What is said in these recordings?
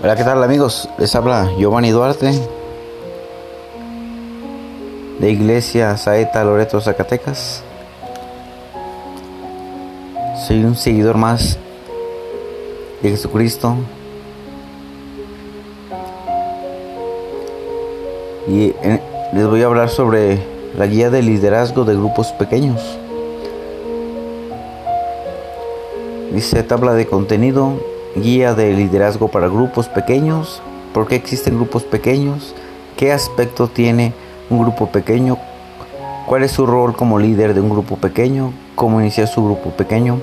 Hola, ¿qué tal amigos? Les habla Giovanni Duarte de Iglesia Saeta Loreto Zacatecas. Soy un seguidor más de Jesucristo y les voy a hablar sobre la guía de liderazgo de grupos pequeños. Dice tabla de contenido guía de liderazgo para grupos pequeños, por qué existen grupos pequeños, qué aspecto tiene un grupo pequeño, cuál es su rol como líder de un grupo pequeño, cómo iniciar su grupo pequeño,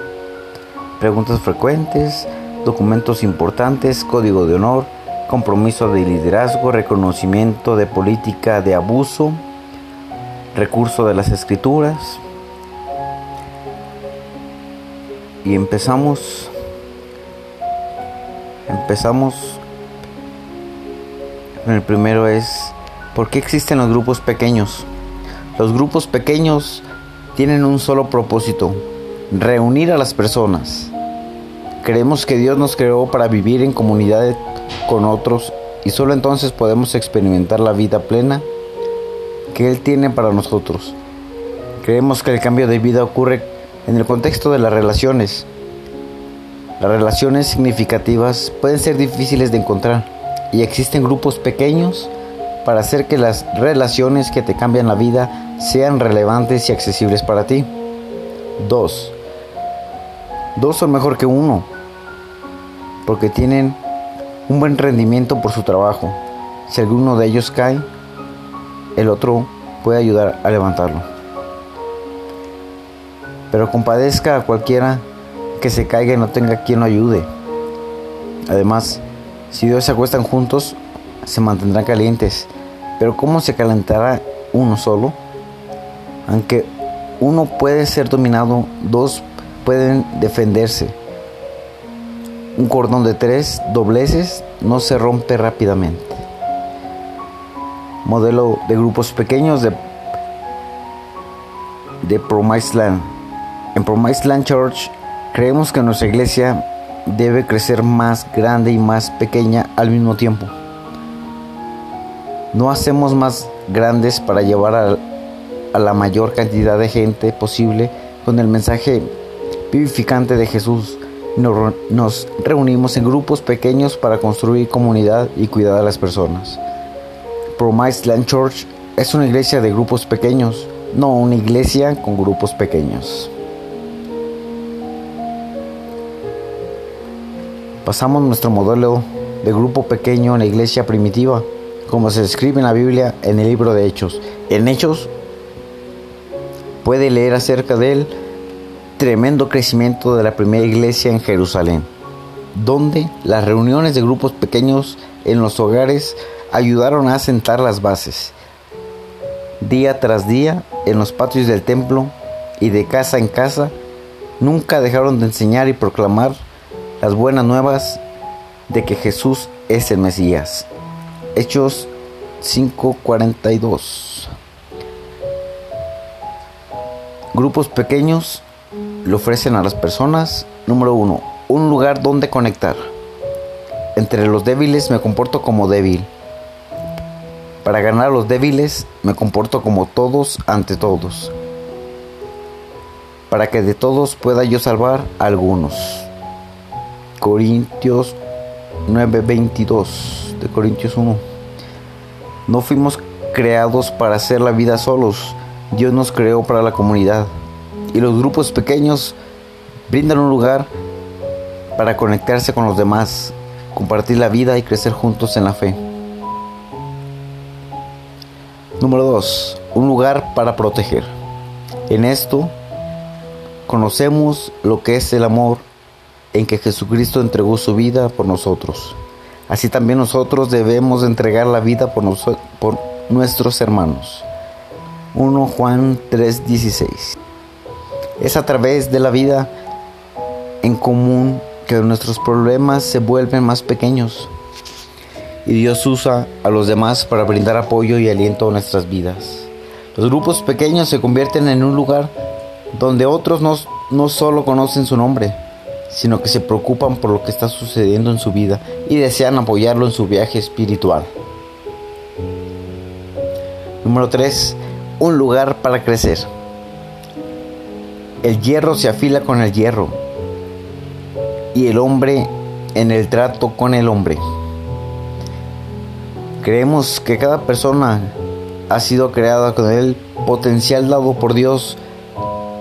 preguntas frecuentes, documentos importantes, código de honor, compromiso de liderazgo, reconocimiento de política de abuso, recurso de las escrituras. Y empezamos Empezamos. El primero es, ¿por qué existen los grupos pequeños? Los grupos pequeños tienen un solo propósito, reunir a las personas. Creemos que Dios nos creó para vivir en comunidad con otros y solo entonces podemos experimentar la vida plena que Él tiene para nosotros. Creemos que el cambio de vida ocurre en el contexto de las relaciones, las relaciones significativas pueden ser difíciles de encontrar y existen grupos pequeños para hacer que las relaciones que te cambian la vida sean relevantes y accesibles para ti. Dos. Dos son mejor que uno porque tienen un buen rendimiento por su trabajo. Si alguno de ellos cae, el otro puede ayudar a levantarlo. Pero compadezca a cualquiera que se caiga y no tenga quien lo ayude. Además, si dos se acuestan juntos, se mantendrán calientes. Pero ¿cómo se calentará uno solo? Aunque uno puede ser dominado, dos pueden defenderse. Un cordón de tres dobleces no se rompe rápidamente. Modelo de grupos pequeños de, de Promised Land. En Promised Land Church Creemos que nuestra iglesia debe crecer más grande y más pequeña al mismo tiempo. No hacemos más grandes para llevar a, la mayor cantidad de gente posible con el mensaje vivificante de Jesús. Nos, nos reunimos en grupos pequeños para construir comunidad y cuidar a las personas. Promise Land Church es una iglesia de grupos pequeños, no una iglesia con grupos pequeños. Pasamos nuestro modelo de grupo pequeño en la iglesia primitiva, como se describe en la Biblia en el libro de Hechos. En Hechos puede leer acerca del tremendo crecimiento de la primera iglesia en Jerusalén, donde las reuniones de grupos pequeños en los hogares ayudaron a sentar las bases. Día tras día, en los patios del templo y de casa en casa, nunca dejaron de enseñar y proclamar las buenas nuevas de que Jesús es el Mesías. Hechos 5:42. Grupos pequeños le ofrecen a las personas, número uno, un lugar donde conectar. Entre los débiles me comporto como débil. Para ganar a los débiles me comporto como todos ante todos. Para que de todos pueda yo salvar a algunos. Corintios 9:22 de Corintios 1. No fuimos creados para hacer la vida solos, Dios nos creó para la comunidad. Y los grupos pequeños brindan un lugar para conectarse con los demás, compartir la vida y crecer juntos en la fe. Número 2. Un lugar para proteger. En esto conocemos lo que es el amor en que Jesucristo entregó su vida por nosotros. Así también nosotros debemos entregar la vida por, por nuestros hermanos. 1 Juan 3:16. Es a través de la vida en común que nuestros problemas se vuelven más pequeños y Dios usa a los demás para brindar apoyo y aliento a nuestras vidas. Los grupos pequeños se convierten en un lugar donde otros no, no solo conocen su nombre, sino que se preocupan por lo que está sucediendo en su vida y desean apoyarlo en su viaje espiritual. Número 3. Un lugar para crecer. El hierro se afila con el hierro y el hombre en el trato con el hombre. Creemos que cada persona ha sido creada con el potencial dado por Dios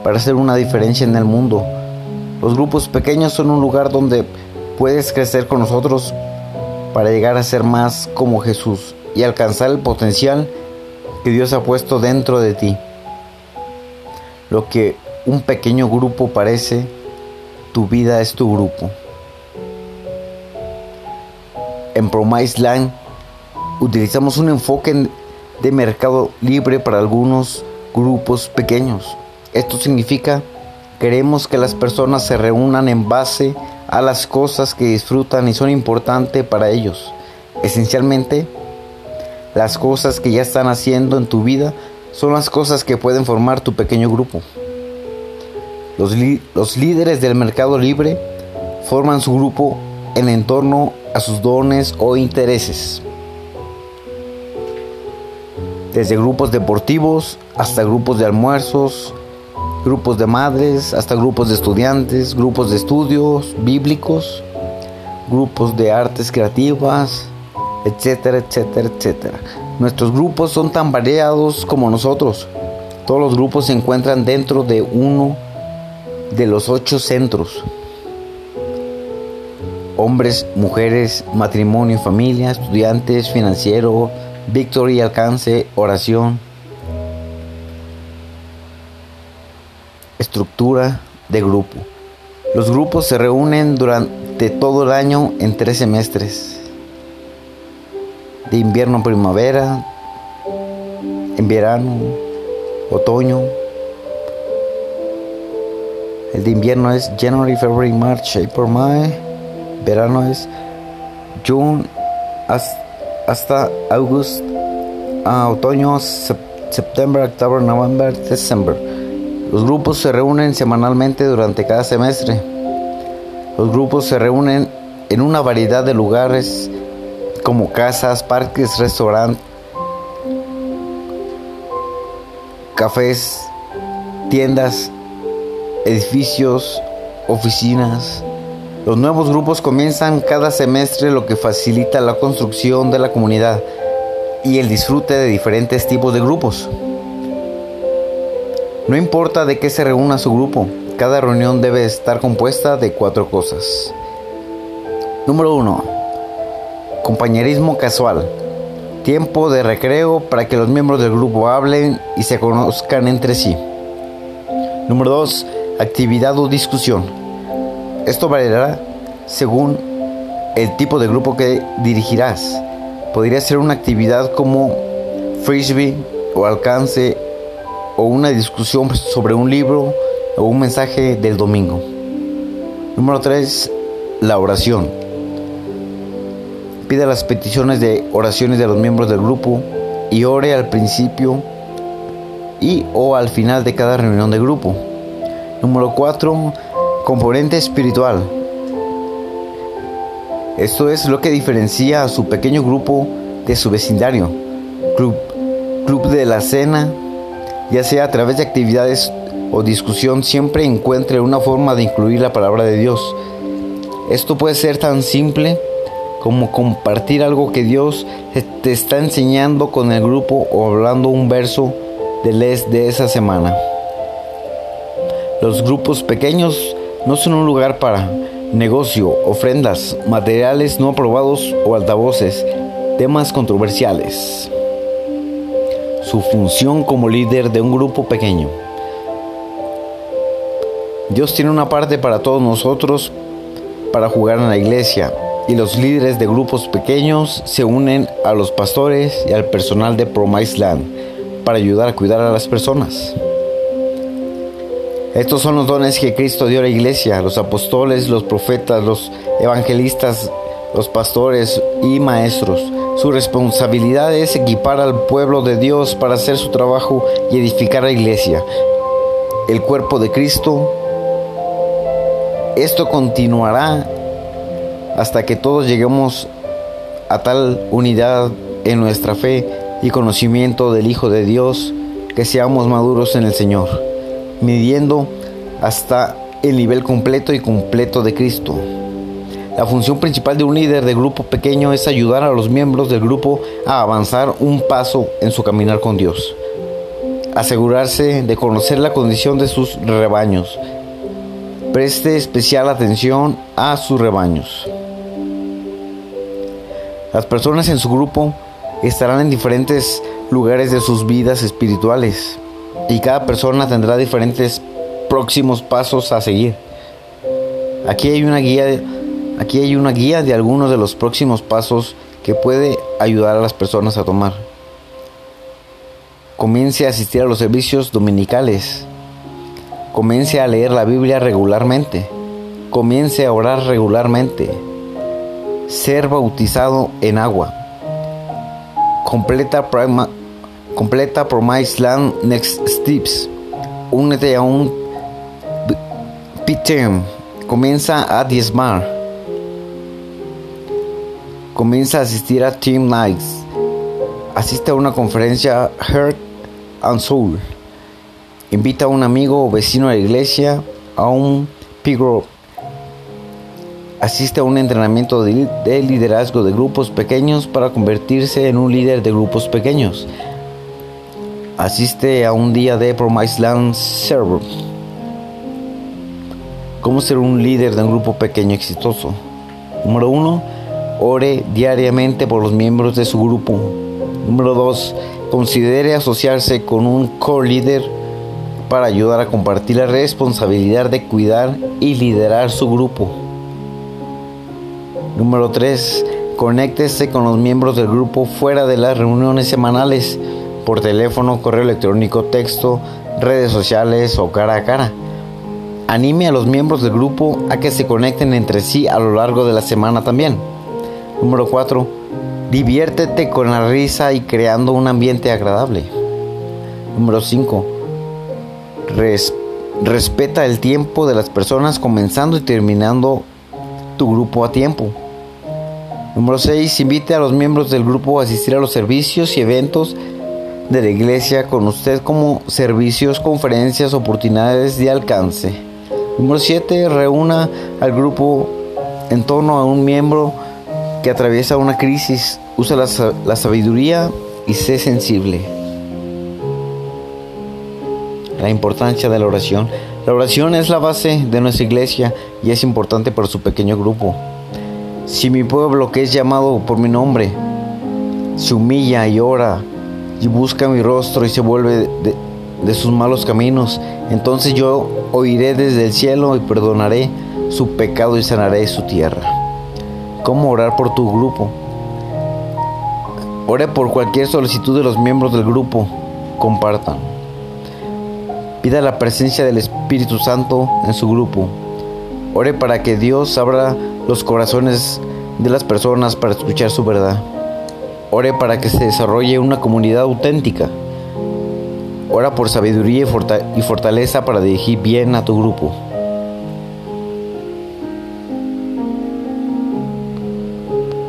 para hacer una diferencia en el mundo. Los grupos pequeños son un lugar donde puedes crecer con nosotros para llegar a ser más como Jesús y alcanzar el potencial que Dios ha puesto dentro de ti. Lo que un pequeño grupo parece, tu vida es tu grupo. En Promise Land utilizamos un enfoque de mercado libre para algunos grupos pequeños. Esto significa queremos que las personas se reúnan en base a las cosas que disfrutan y son importantes para ellos. Esencialmente, las cosas que ya están haciendo en tu vida son las cosas que pueden formar tu pequeño grupo. Los, los líderes del mercado libre forman su grupo en torno a sus dones o intereses. Desde grupos deportivos hasta grupos de almuerzos, grupos de madres, hasta grupos de estudiantes, grupos de estudios bíblicos, grupos de artes creativas, etcétera, etcétera, etcétera. Nuestros grupos son tan variados como nosotros. Todos los grupos se encuentran dentro de uno de los ocho centros. Hombres, mujeres, matrimonio familia, estudiantes, financiero, victoria y alcance, oración, estructura de grupo. Los grupos se reúnen durante todo el año en tres semestres de invierno primavera, en verano, otoño. El de invierno es January, February, March, April, May. Verano es June hasta August. Ah, otoño, September, October, November, December. Los grupos se reúnen semanalmente durante cada semestre. Los grupos se reúnen en una variedad de lugares como casas, parques, restaurantes, cafés, tiendas, edificios, oficinas. Los nuevos grupos comienzan cada semestre lo que facilita la construcción de la comunidad y el disfrute de diferentes tipos de grupos. No importa de qué se reúna su grupo, cada reunión debe estar compuesta de cuatro cosas. Número 1 Compañerismo casual. Tiempo de recreo para que los miembros del grupo hablen y se conozcan entre sí. Número 2. Actividad o discusión. Esto variará según el tipo de grupo que dirigirás. Podría ser una actividad como frisbee o alcance o una discusión sobre un libro o un mensaje del domingo. Número 3. La oración pide las peticiones de oraciones de los miembros del grupo y ore al principio y o al final de cada reunión de grupo. Número 4. Componente espiritual. Esto es lo que diferencia a su pequeño grupo de su vecindario. Club, club de la cena, ya sea a través de actividades o discusión, siempre encuentre una forma de incluir la palabra de Dios. Esto puede ser tan simple como compartir algo que Dios te está enseñando con el grupo o hablando un verso del les de esa semana. Los grupos pequeños no son un lugar para negocio, ofrendas, materiales no aprobados o altavoces, temas controversiales. Su función como líder de un grupo pequeño. Dios tiene una parte para todos nosotros para jugar en la iglesia, y los líderes de grupos pequeños se unen a los pastores y al personal de Promise Land para ayudar a cuidar a las personas. Estos son los dones que Cristo dio a la iglesia, los apóstoles, los profetas, los evangelistas, los pastores y maestros. Su responsabilidad es equipar al pueblo de Dios para hacer su trabajo y edificar la iglesia, el cuerpo de Cristo Esto continuará hasta que todos lleguemos a tal unidad en nuestra fe y conocimiento del Hijo de Dios que seamos maduros en el Señor, midiendo hasta el nivel completo y completo de Cristo. La función principal de un líder de grupo pequeño es ayudar a los miembros del grupo a avanzar un paso en su caminar con Dios. Asegurarse de conocer la condición de sus rebaños. Preste especial atención a sus rebaños. Las personas en su grupo estarán en diferentes lugares de sus vidas espirituales y cada persona tendrá diferentes próximos pasos a seguir. Aquí hay una guía, aquí hay una guía de algunos de los próximos pasos que puede ayudar a las personas a tomar. Comience a asistir a los servicios dominicales. Comience a leer la Biblia regularmente. Comience a orar regularmente ser bautizado en agua. Completa, completa Promise Land Next Steps. Únete a un PTM. Comienza a diezmar. Comienza a asistir a Team Nights. Asiste a una conferencia Heart and Soul. Invita a un amigo o vecino a la iglesia a un Pigro asiste a un entrenamiento de, liderazgo de grupos pequeños para convertirse en un líder de grupos pequeños. Asiste a un día de Promise Land Server. ¿Cómo ser un líder de un grupo pequeño exitoso? Número uno, ore diariamente por los miembros de su grupo. Número dos, considere asociarse con un core líder para ayudar a compartir la responsabilidad de cuidar y liderar su grupo. Número 3. Conéctese con los miembros del grupo fuera de las reuniones semanales, por teléfono, correo electrónico, texto, redes sociales o cara a cara. Anime a los miembros del grupo a que se conecten entre sí a lo largo de la semana también. Número 4. Diviértete con la risa y creando un ambiente agradable. Número 5. respeta el tiempo de las personas comenzando y terminando tu grupo a tiempo. Número 6. Invite a los miembros del grupo a asistir a los servicios y eventos de la iglesia con usted como servicios, conferencias, oportunidades de alcance. Número 7. Reúna al grupo en torno a un miembro que atraviesa una crisis. Usa la, sabiduría y sé sensible. La importancia de la oración. La oración es la base de nuestra iglesia y es importante para su pequeño grupo. Si mi pueblo que es llamado por mi nombre se humilla y ora y busca mi rostro y se vuelve de, sus malos caminos, entonces yo oiré desde el cielo y perdonaré su pecado y sanaré su tierra. ¿Cómo orar por tu grupo? Ore por cualquier solicitud de los miembros del grupo. Compartan. Pida la presencia del Espíritu Santo en su grupo. Ore para que Dios abra los corazones de las personas para escuchar su verdad. Ore para que se desarrolle una comunidad auténtica. Ora por sabiduría y fortaleza para dirigir bien a tu grupo.